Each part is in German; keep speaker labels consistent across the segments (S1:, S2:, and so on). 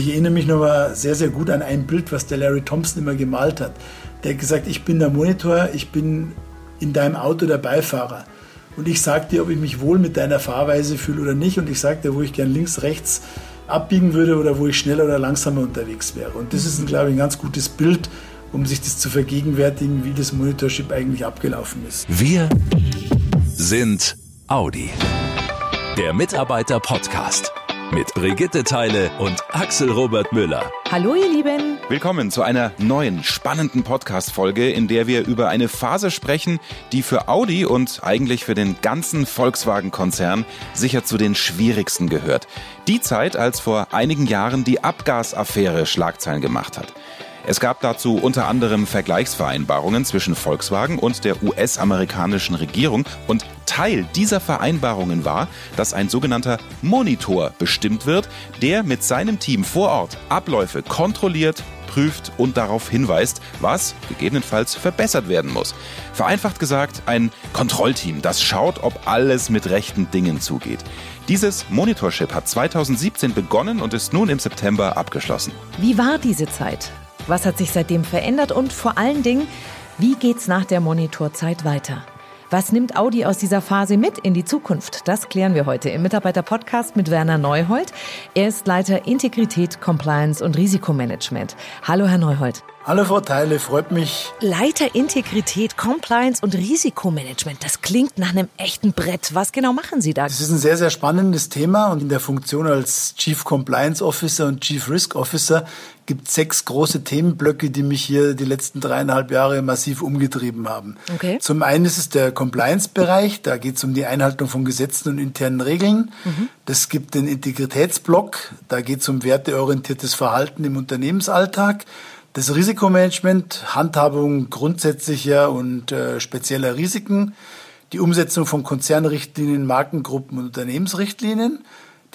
S1: ich erinnere mich noch mal sehr, sehr gut an ein Bild, was der Larry Thompson immer gemalt hat. Der hat gesagt, ich bin der Monitor, ich bin in deinem Auto der Beifahrer. Und ich sage dir, ob ich mich wohl mit deiner Fahrweise fühle oder nicht. Und ich sage dir, wo ich gern links, rechts abbiegen würde oder wo ich schneller oder langsamer unterwegs wäre. Und das ist, glaube ich, ein ganz gutes Bild, um sich das zu vergegenwärtigen, wie das Monitorship eigentlich abgelaufen ist.
S2: Wir sind Audi. Der Mitarbeiter-Podcast mit Brigitte Teile und Axel Robert Müller.
S3: Hallo ihr Lieben.
S4: Willkommen zu einer neuen spannenden Podcast-Folge, in der wir über eine Phase sprechen, die für Audi und eigentlich für den ganzen Volkswagen-Konzern sicher zu den schwierigsten gehört. Die Zeit, als vor einigen Jahren die Abgasaffäre Schlagzeilen gemacht hat. Es gab dazu unter anderem Vergleichsvereinbarungen zwischen Volkswagen und der US-amerikanischen Regierung und Teil dieser Vereinbarungen war, dass ein sogenannter Monitor bestimmt wird, der mit seinem Team vor Ort Abläufe kontrolliert, prüft und darauf hinweist, was gegebenenfalls verbessert werden muss. Vereinfacht gesagt, ein Kontrollteam, das schaut, ob alles mit rechten Dingen zugeht. Dieses Monitorship hat 2017 begonnen und ist nun im September abgeschlossen.
S3: Wie war diese Zeit? Was hat sich seitdem verändert und vor allen Dingen, wie geht's nach der Monitorzeit weiter? Was nimmt Audi aus dieser Phase mit in die Zukunft? Das klären wir heute im Mitarbeiter-Podcast mit Werner Neuhold. Er ist Leiter Integrität, Compliance und Risikomanagement. Hallo, Herr Neuhold.
S1: Hallo Frau Teile, freut mich.
S3: Leiter Integrität, Compliance und Risikomanagement. Das klingt nach einem echten Brett. Was genau machen Sie da?
S1: Das ist ein sehr, sehr spannendes Thema und in der Funktion als Chief Compliance Officer und Chief Risk Officer gibt es sechs große Themenblöcke, die mich hier die letzten dreieinhalb Jahre massiv umgetrieben haben.
S3: Okay.
S1: Zum einen ist es der Compliance-Bereich, da geht es um die Einhaltung von Gesetzen und internen Regeln. Mhm. Das gibt den Integritätsblock, da geht es um werteorientiertes Verhalten im Unternehmensalltag. Das Risikomanagement, Handhabung grundsätzlicher und äh, spezieller Risiken, die Umsetzung von Konzernrichtlinien, Markengruppen und Unternehmensrichtlinien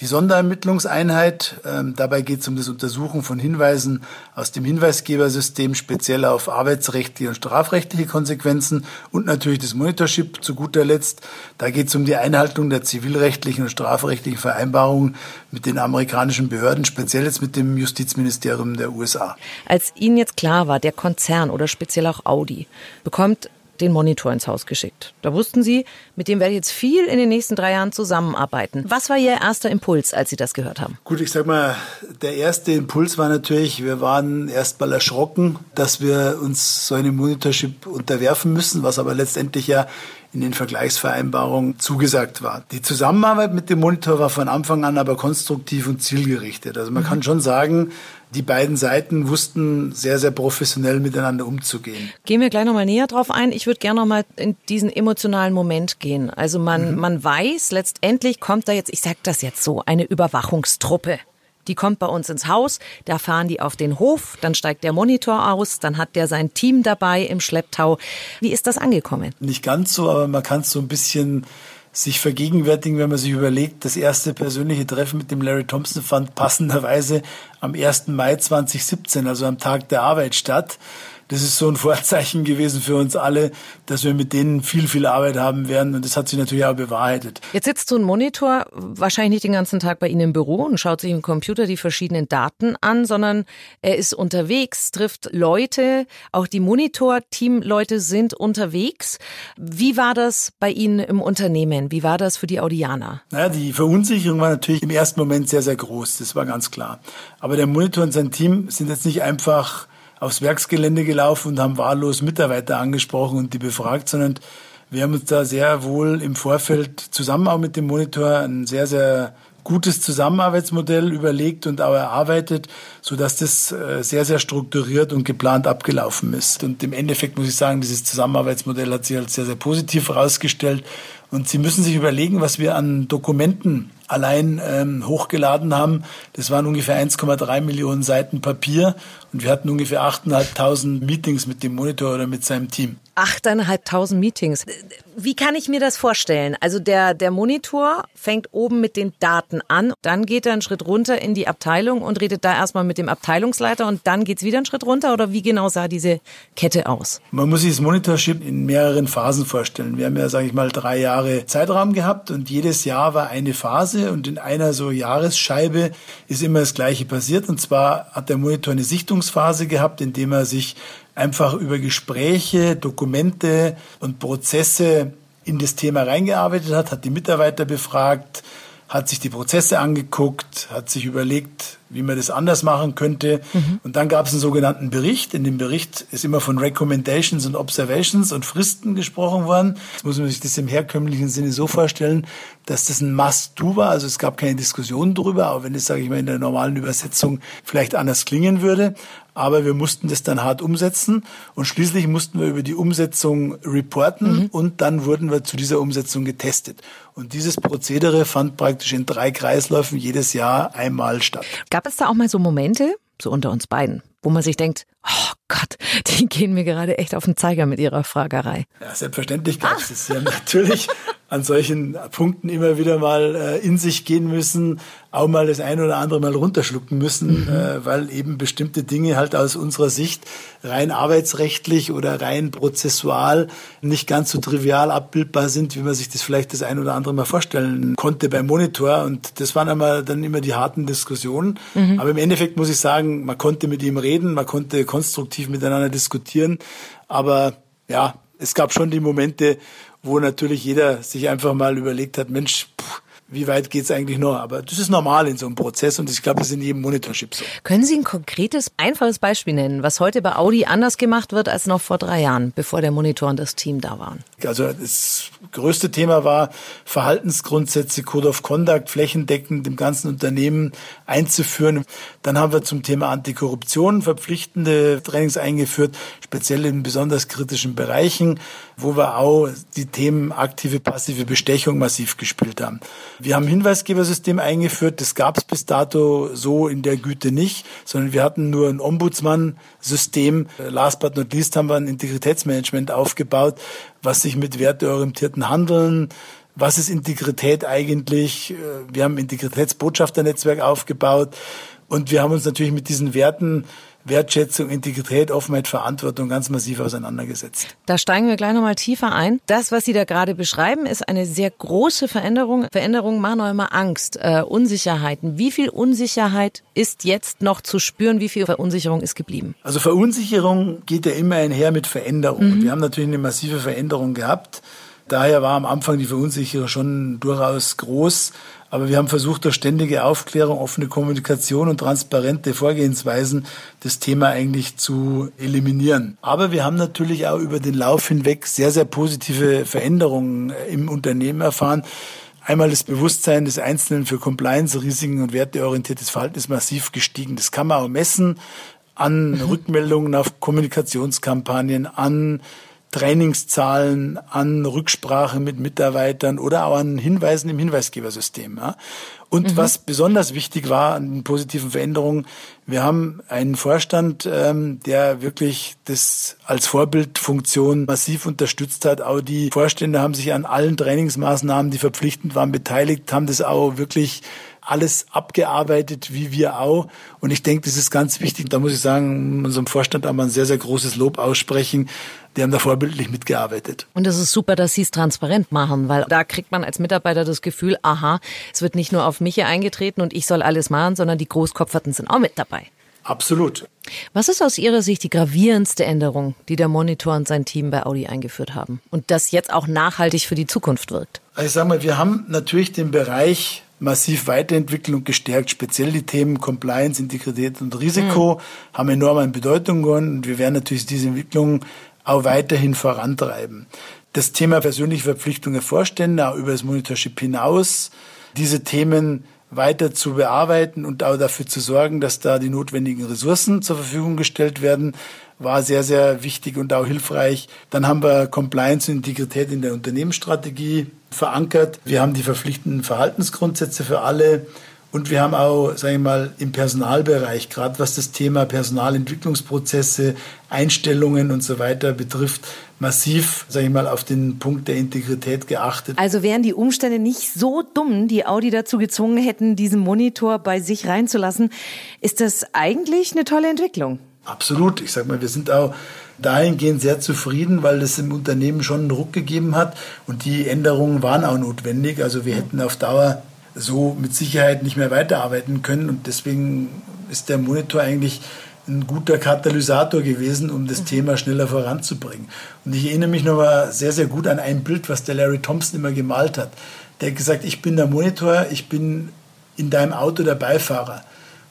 S1: die Sonderermittlungseinheit. Ähm, dabei geht es um das Untersuchen von Hinweisen aus dem Hinweisgebersystem, speziell auf arbeitsrechtliche und strafrechtliche Konsequenzen und natürlich das Monitorship zu guter Letzt. Da geht es um die Einhaltung der zivilrechtlichen und strafrechtlichen Vereinbarungen mit den amerikanischen Behörden, speziell jetzt mit dem Justizministerium der USA.
S3: Als Ihnen jetzt klar war, der Konzern oder speziell auch Audi bekommt den Monitor ins Haus geschickt. Da wussten Sie, mit dem werde ich jetzt viel in den nächsten drei Jahren zusammenarbeiten. Was war Ihr erster Impuls, als Sie das gehört haben?
S1: Gut, ich sag mal, der erste Impuls war natürlich, wir waren erst mal erschrocken, dass wir uns so einem Monitorship unterwerfen müssen, was aber letztendlich ja in den Vergleichsvereinbarungen zugesagt war. Die Zusammenarbeit mit dem Monitor war von Anfang an aber konstruktiv und zielgerichtet. Also man mhm. kann schon sagen, die beiden Seiten wussten sehr, sehr professionell miteinander umzugehen.
S3: Gehen wir gleich nochmal näher drauf ein. Ich würde gerne nochmal in diesen emotionalen Moment gehen. Also man, mhm. man weiß, letztendlich kommt da jetzt, ich sage das jetzt so, eine Überwachungstruppe. Die kommt bei uns ins Haus, da fahren die auf den Hof, dann steigt der Monitor aus, dann hat der sein Team dabei im Schlepptau. Wie ist das angekommen?
S1: Nicht ganz so, aber man kann es so ein bisschen sich vergegenwärtigen, wenn man sich überlegt, das erste persönliche Treffen mit dem Larry Thompson fand passenderweise am 1. Mai 2017, also am Tag der Arbeit statt das ist so ein Vorzeichen gewesen für uns alle, dass wir mit denen viel, viel Arbeit haben werden. Und das hat sich natürlich auch bewahrheitet.
S3: Jetzt sitzt so ein Monitor wahrscheinlich nicht den ganzen Tag bei Ihnen im Büro und schaut sich im Computer die verschiedenen Daten an, sondern er ist unterwegs, trifft Leute. Auch die Monitor-Team-Leute sind unterwegs. Wie war das bei Ihnen im Unternehmen? Wie war das für die Audianer?
S1: Naja, die Verunsicherung war natürlich im ersten Moment sehr, sehr groß. Das war ganz klar. Aber der Monitor und sein Team sind jetzt nicht einfach aufs Werksgelände gelaufen und haben wahllos Mitarbeiter angesprochen und die befragt, sondern wir haben uns da sehr wohl im Vorfeld zusammen auch mit dem Monitor ein sehr, sehr gutes Zusammenarbeitsmodell überlegt und auch erarbeitet, so dass das äh, sehr, sehr strukturiert und geplant abgelaufen ist. Und im Endeffekt muss ich sagen, dieses Zusammenarbeitsmodell hat sich als sehr, sehr positiv herausgestellt. Und Sie müssen sich überlegen, was wir an Dokumenten allein ähm, hochgeladen haben. Das waren ungefähr 1,3 Millionen Seiten Papier und wir hatten ungefähr 8.500 Meetings mit dem Monitor oder mit seinem Team.
S3: 8.500 Meetings. Wie kann ich mir das vorstellen? Also der, der Monitor fängt oben mit den Daten an, dann geht er einen Schritt runter in die Abteilung und redet da erstmal mit dem Abteilungsleiter und dann geht's wieder einen Schritt runter oder wie genau sah diese Kette aus?
S1: Man muss sich das Monitorship in mehreren Phasen vorstellen. Wir haben ja, sage ich mal, drei Jahre Zeitraum gehabt und jedes Jahr war eine Phase und in einer so Jahresscheibe ist immer das Gleiche passiert. Und zwar hat der Monitor eine Sichtungsphase gehabt, in dem er sich einfach über Gespräche, Dokumente und Prozesse in das Thema reingearbeitet hat, hat die Mitarbeiter befragt, hat sich die Prozesse angeguckt, hat sich überlegt, wie man das anders machen könnte. Mhm. Und dann gab es einen sogenannten Bericht. In dem Bericht ist immer von Recommendations und Observations und Fristen gesprochen worden. Jetzt muss man sich das im herkömmlichen Sinne so vorstellen, dass das ein Must-Do war. Also es gab keine Diskussion darüber, auch wenn es, sage ich mal, in der normalen Übersetzung vielleicht anders klingen würde. Aber wir mussten das dann hart umsetzen und schließlich mussten wir über die Umsetzung reporten mhm. und dann wurden wir zu dieser Umsetzung getestet. Und dieses Prozedere fand praktisch in drei Kreisläufen jedes Jahr einmal statt.
S3: Gab es da auch mal so Momente, so unter uns beiden, wo man sich denkt, oh Gott, die gehen mir gerade echt auf den Zeiger mit ihrer Fragerei.
S1: Ja, selbstverständlich gab es das. ja natürlich an solchen Punkten immer wieder mal äh, in sich gehen müssen, auch mal das eine oder andere mal runterschlucken müssen, mhm. äh, weil eben bestimmte Dinge halt aus unserer Sicht rein arbeitsrechtlich oder rein prozessual nicht ganz so trivial abbildbar sind, wie man sich das vielleicht das eine oder andere mal vorstellen konnte beim Monitor. Und das waren einmal dann immer die harten Diskussionen. Mhm. Aber im Endeffekt muss ich sagen, man konnte mit ihm reden, man konnte konstruktiv miteinander diskutieren. Aber ja, es gab schon die Momente, wo natürlich jeder sich einfach mal überlegt hat, Mensch, pff, wie weit geht's eigentlich noch? Aber das ist normal in so einem Prozess und ich glaube, das ist in jedem Monitorship so.
S3: Können Sie ein konkretes, einfaches Beispiel nennen, was heute bei Audi anders gemacht wird als noch vor drei Jahren, bevor der Monitor und das Team da waren?
S1: Also das größte Thema war Verhaltensgrundsätze, Code of Conduct flächendeckend im ganzen Unternehmen einzuführen. Dann haben wir zum Thema Antikorruption verpflichtende Trainings eingeführt, speziell in besonders kritischen Bereichen, wo wir auch die Themen aktive, passive Bestechung massiv gespielt haben. Wir haben Hinweisgebersystem eingeführt. Das gab es bis dato so in der Güte nicht, sondern wir hatten nur ein Ombudsmann-System. Last but not least haben wir ein Integritätsmanagement aufgebaut, was sich mit werteorientierten Handeln was ist Integrität eigentlich? Wir haben ein Integritätsbotschafternetzwerk aufgebaut und wir haben uns natürlich mit diesen Werten Wertschätzung, Integrität, Offenheit, Verantwortung ganz massiv auseinandergesetzt.
S3: Da steigen wir gleich nochmal tiefer ein. Das, was Sie da gerade beschreiben, ist eine sehr große Veränderung. Veränderungen machen auch immer Angst, äh, Unsicherheiten. Wie viel Unsicherheit ist jetzt noch zu spüren? Wie viel Verunsicherung ist geblieben?
S1: Also Verunsicherung geht ja immer einher mit Veränderung. Mhm. Wir haben natürlich eine massive Veränderung gehabt. Daher war am Anfang die Verunsicherung schon durchaus groß. Aber wir haben versucht, durch ständige Aufklärung, offene Kommunikation und transparente Vorgehensweisen das Thema eigentlich zu eliminieren. Aber wir haben natürlich auch über den Lauf hinweg sehr, sehr positive Veränderungen im Unternehmen erfahren. Einmal das Bewusstsein des Einzelnen für Compliance, Risiken und werteorientiertes Verhalten ist massiv gestiegen. Das kann man auch messen an mhm. Rückmeldungen auf Kommunikationskampagnen, an Trainingszahlen, an Rücksprache mit Mitarbeitern oder auch an Hinweisen im Hinweisgebersystem. Ja. Und mhm. was besonders wichtig war an den positiven Veränderungen, wir haben einen Vorstand, ähm, der wirklich das als Vorbildfunktion massiv unterstützt hat. Auch die Vorstände haben sich an allen Trainingsmaßnahmen, die verpflichtend waren, beteiligt, haben das auch wirklich alles abgearbeitet, wie wir auch. Und ich denke, das ist ganz wichtig. Da muss ich sagen, unserem Vorstand wir ein sehr, sehr großes Lob aussprechen. Die haben da vorbildlich mitgearbeitet.
S3: Und es ist super, dass Sie es transparent machen, weil da kriegt man als Mitarbeiter das Gefühl, aha, es wird nicht nur auf mich hier eingetreten und ich soll alles machen, sondern die Großkopferten sind auch mit dabei.
S1: Absolut.
S3: Was ist aus Ihrer Sicht die gravierendste Änderung, die der Monitor und sein Team bei Audi eingeführt haben und das jetzt auch nachhaltig für die Zukunft wirkt?
S1: Also ich sage mal, wir haben natürlich den Bereich massiv weiterentwickelt und gestärkt. Speziell die Themen Compliance, Integrität und Risiko mhm. haben enorm an Bedeutung gewonnen und wir werden natürlich diese Entwicklung auch weiterhin vorantreiben. Das Thema persönliche Verpflichtungen Vorstände, auch über das Monitorship hinaus, diese Themen weiter zu bearbeiten und auch dafür zu sorgen, dass da die notwendigen Ressourcen zur Verfügung gestellt werden, war sehr, sehr wichtig und auch hilfreich. Dann haben wir Compliance und Integrität in der Unternehmensstrategie verankert. Wir haben die verpflichtenden Verhaltensgrundsätze für alle. Und wir haben auch, sage ich mal, im Personalbereich, gerade was das Thema Personalentwicklungsprozesse, Einstellungen und so weiter betrifft, massiv, sage ich mal, auf den Punkt der Integrität geachtet.
S3: Also wären die Umstände nicht so dumm, die Audi dazu gezwungen hätten, diesen Monitor bei sich reinzulassen, ist das eigentlich eine tolle Entwicklung.
S1: Absolut. Ich sag mal, wir sind auch dahingehend sehr zufrieden, weil es im Unternehmen schon einen Ruck gegeben hat und die Änderungen waren auch notwendig. Also wir hätten auf Dauer so mit Sicherheit nicht mehr weiterarbeiten können. Und deswegen ist der Monitor eigentlich ein guter Katalysator gewesen, um das mhm. Thema schneller voranzubringen. Und ich erinnere mich noch mal sehr, sehr gut an ein Bild, was der Larry Thompson immer gemalt hat. Der hat gesagt, ich bin der Monitor, ich bin in deinem Auto der Beifahrer.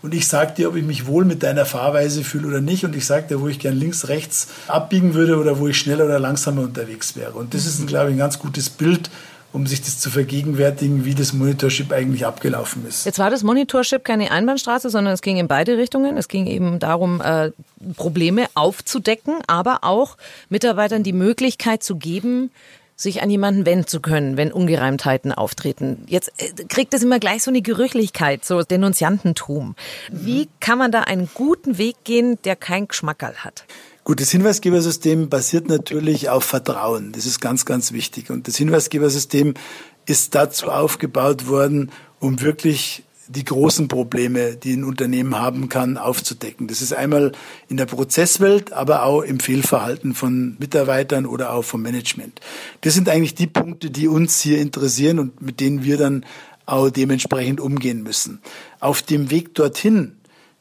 S1: Und ich sage dir, ob ich mich wohl mit deiner Fahrweise fühle oder nicht. Und ich sage dir, wo ich gern links, rechts abbiegen würde oder wo ich schneller oder langsamer unterwegs wäre. Und das ist, glaube ich, ein ganz gutes Bild, um sich das zu vergegenwärtigen, wie das Monitorship eigentlich abgelaufen ist.
S3: Jetzt war das Monitorship keine Einbahnstraße, sondern es ging in beide Richtungen. Es ging eben darum, äh, Probleme aufzudecken, aber auch Mitarbeitern die Möglichkeit zu geben, sich an jemanden wenden zu können, wenn Ungereimtheiten auftreten. Jetzt äh, kriegt es immer gleich so eine Gerüchlichkeit, so Denunziantentum. Wie kann man da einen guten Weg gehen, der kein Geschmackerl hat?
S1: Gut, das Hinweisgebersystem basiert natürlich auf Vertrauen. Das ist ganz, ganz wichtig. Und das Hinweisgebersystem ist dazu aufgebaut worden, um wirklich die großen Probleme, die ein Unternehmen haben kann, aufzudecken. Das ist einmal in der Prozesswelt, aber auch im Fehlverhalten von Mitarbeitern oder auch vom Management. Das sind eigentlich die Punkte, die uns hier interessieren und mit denen wir dann auch dementsprechend umgehen müssen. Auf dem Weg dorthin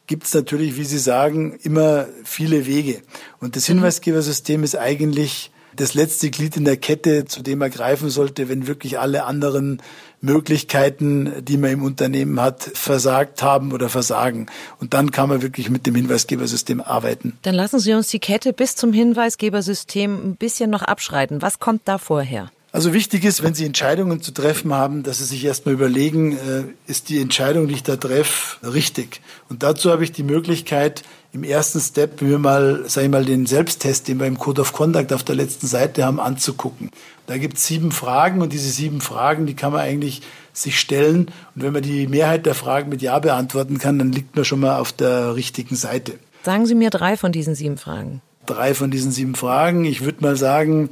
S1: gibt es natürlich, wie Sie sagen, immer viele Wege. Und das Hinweisgebersystem ist eigentlich das letzte Glied in der Kette, zu dem er greifen sollte, wenn wirklich alle anderen Möglichkeiten, die man im Unternehmen hat, versagt haben oder versagen. Und dann kann man wirklich mit dem Hinweisgebersystem arbeiten.
S3: Dann lassen Sie uns die Kette bis zum Hinweisgebersystem ein bisschen noch abschreiten. Was kommt da vorher?
S1: Also wichtig ist, wenn Sie Entscheidungen zu treffen haben, dass Sie sich erstmal überlegen, äh, ist die Entscheidung, die ich da treffe, richtig? Und dazu habe ich die Möglichkeit, im ersten Step mir mal, sag ich mal, den Selbsttest, den wir im Code of Conduct auf der letzten Seite haben, anzugucken. Da gibt es sieben Fragen und diese sieben Fragen, die kann man eigentlich sich stellen. Und wenn man die Mehrheit der Fragen mit Ja beantworten kann, dann liegt man schon mal auf der richtigen Seite.
S3: Sagen Sie mir drei von diesen sieben Fragen.
S1: Drei von diesen sieben Fragen. Ich würde mal sagen,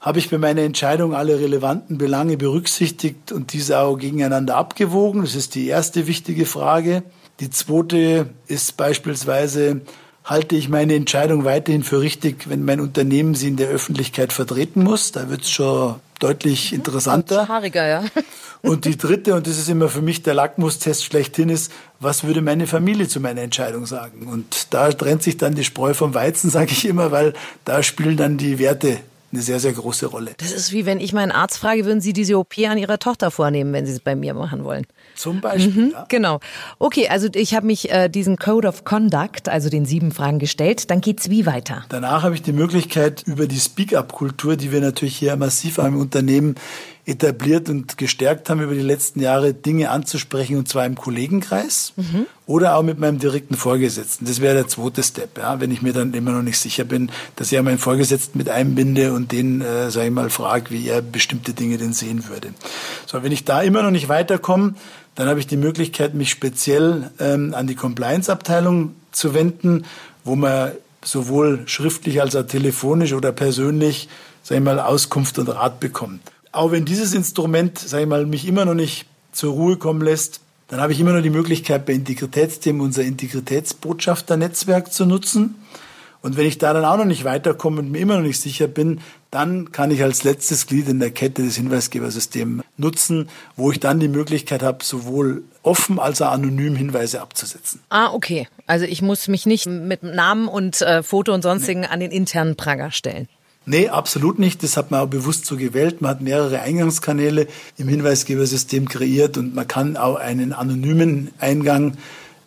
S1: habe ich bei meiner Entscheidung alle relevanten Belange berücksichtigt und diese auch gegeneinander abgewogen? Das ist die erste wichtige Frage. Die zweite ist beispielsweise, halte ich meine Entscheidung weiterhin für richtig, wenn mein Unternehmen sie in der Öffentlichkeit vertreten muss? Da wird es schon deutlich mhm. interessanter.
S3: Haariger, ja.
S1: Und die dritte, und das ist immer für mich der Lackmustest schlechthin, ist, was würde meine Familie zu meiner Entscheidung sagen? Und da trennt sich dann die Spreu vom Weizen, sage ich immer, weil da spielen dann die Werte eine sehr, sehr große Rolle.
S3: Das ist wie wenn ich meinen Arzt frage, würden Sie diese OP an Ihrer Tochter vornehmen, wenn Sie es bei mir machen wollen?
S1: Zum Beispiel. Mhm, ja.
S3: Genau. Okay, also ich habe mich äh, diesen Code of Conduct, also den sieben Fragen gestellt. Dann geht's wie weiter?
S1: Danach habe ich die Möglichkeit, über die Speak-up-Kultur, die wir natürlich hier massiv am Unternehmen etabliert und gestärkt haben über die letzten Jahre, Dinge anzusprechen und zwar im Kollegenkreis mhm. oder auch mit meinem direkten Vorgesetzten. Das wäre der zweite Step, ja, wenn ich mir dann immer noch nicht sicher bin, dass ich auch meinen Vorgesetzten mit einbinde und den, äh, sage ich mal, frage, wie er bestimmte Dinge denn sehen würde. So, wenn ich da immer noch nicht weiterkomme, dann habe ich die Möglichkeit, mich speziell ähm, an die Compliance-Abteilung zu wenden, wo man sowohl schriftlich als auch telefonisch oder persönlich, sage ich mal, Auskunft und Rat bekommt. Auch wenn dieses Instrument, sage ich mal, mich immer noch nicht zur Ruhe kommen lässt, dann habe ich immer noch die Möglichkeit, bei Integritätsthemen unser Integritätsbotschafter-Netzwerk zu nutzen. Und wenn ich da dann auch noch nicht weiterkomme und mir immer noch nicht sicher bin, dann kann ich als letztes Glied in der Kette des Hinweisgebersystems nutzen, wo ich dann die Möglichkeit habe, sowohl offen als auch anonym Hinweise abzusetzen.
S3: Ah, okay. Also ich muss mich nicht mit Namen und äh, Foto und sonstigen nee. an den internen Pranger stellen.
S1: Nee, absolut nicht. Das hat man auch bewusst so gewählt. Man hat mehrere Eingangskanäle im Hinweisgebersystem kreiert und man kann auch einen anonymen Eingang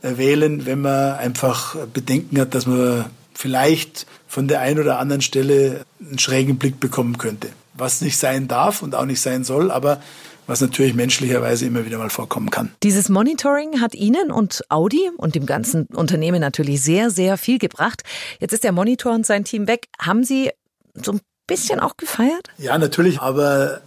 S1: äh, wählen, wenn man einfach Bedenken hat, dass man vielleicht von der einen oder anderen Stelle einen schrägen Blick bekommen könnte. Was nicht sein darf und auch nicht sein soll, aber was natürlich menschlicherweise immer wieder mal vorkommen kann.
S3: Dieses Monitoring hat Ihnen und Audi und dem ganzen Unternehmen natürlich sehr, sehr viel gebracht. Jetzt ist der Monitor und sein Team weg. Haben Sie so ein bisschen auch gefeiert?
S1: Ja, natürlich, aber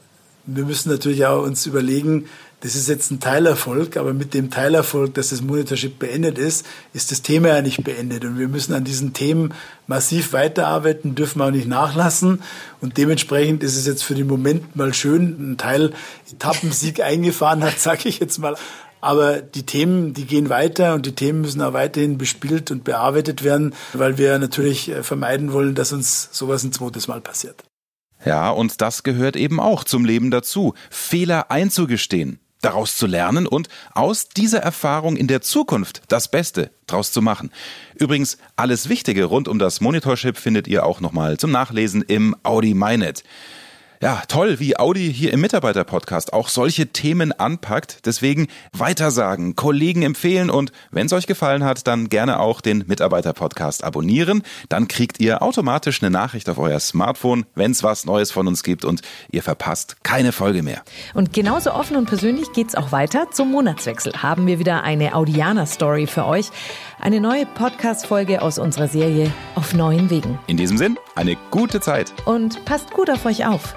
S1: wir müssen natürlich auch uns überlegen, das ist jetzt ein Teilerfolg, aber mit dem Teilerfolg, dass das Monitorship beendet ist, ist das Thema ja nicht beendet. Und wir müssen an diesen Themen massiv weiterarbeiten, dürfen auch nicht nachlassen. Und dementsprechend ist es jetzt für den Moment mal schön, ein Teil Etappensieg eingefahren hat, sage ich jetzt mal. Aber die Themen, die gehen weiter und die Themen müssen auch weiterhin bespielt und bearbeitet werden, weil wir natürlich äh, vermeiden wollen, dass uns sowas ein zweites Mal passiert.
S4: Ja, und das gehört eben auch zum Leben dazu, Fehler einzugestehen. daraus zu lernen und aus dieser Erfahrung in der Zukunft das Beste draus zu machen. Übrigens, alles Wichtige rund um das Monitorship findet ihr auch nochmal zum Nachlesen im Audi MyNet. Ja, toll, wie Audi hier im Mitarbeiter-Podcast auch solche Themen anpackt. Deswegen weitersagen, Kollegen empfehlen und wenn es euch gefallen hat, dann gerne auch den Mitarbeiter-Podcast abonnieren. Dann kriegt ihr automatisch eine Nachricht auf euer Smartphone, wenn es was Neues von uns gibt und ihr verpasst keine Folge mehr.
S3: Und genauso offen und persönlich geht's auch weiter. Zum Monatswechsel haben wir wieder eine Audianer-Story für euch. Eine neue Podcast-Folge aus unserer Serie Auf neuen Wegen.
S4: In diesem Sinn, eine gute Zeit.
S3: Und passt gut auf euch auf.